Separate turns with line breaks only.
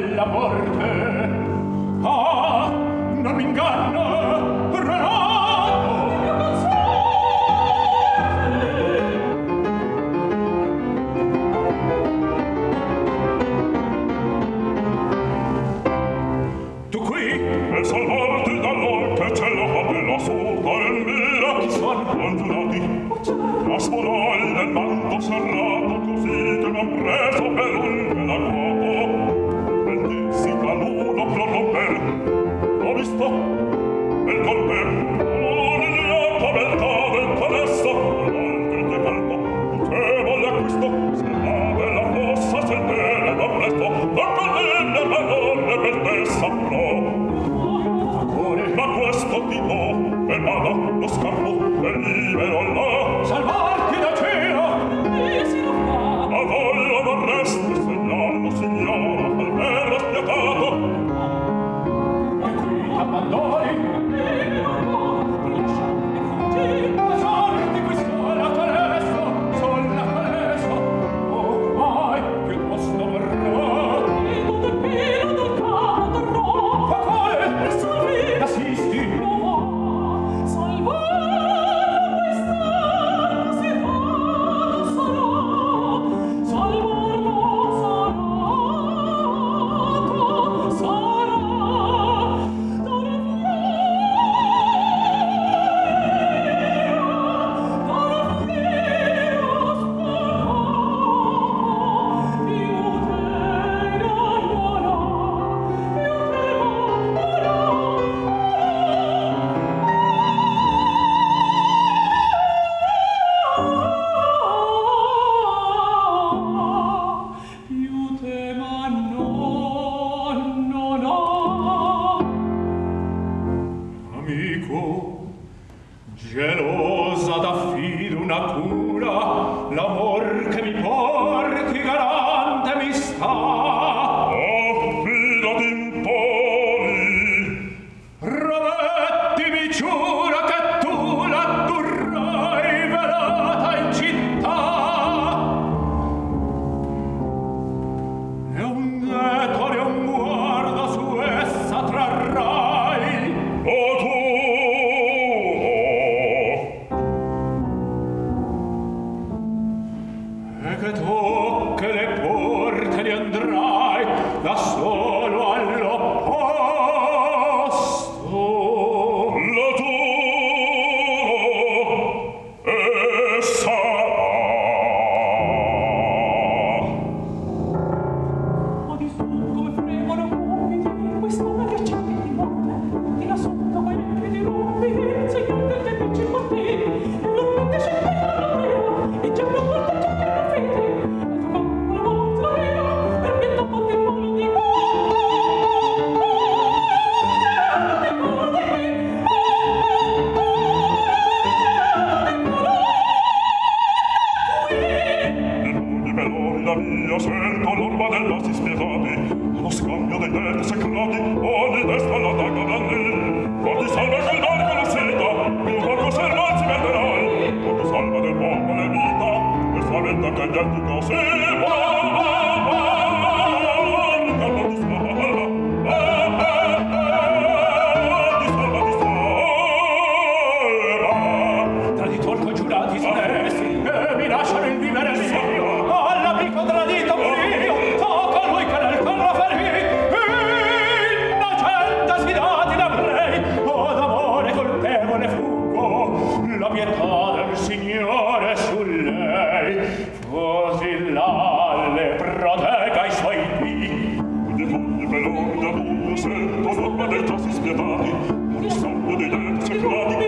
della morte. Ah non mi inganno renato tu qui
per salvarti dall'orte c'è la bella sorda nel mira chi san congiurati la sporol là, lo scarpo è libero là.
Salvare! paura, l'amore
Lo scambio dei denti secreti, ogni destra la daga da lì, fa di salve col cantando, cantando, non se va.
l'ale protegga i suoi figli.
Onde volle per l'onda buona sento forma del tassi spietati, un sonno di terzi cladi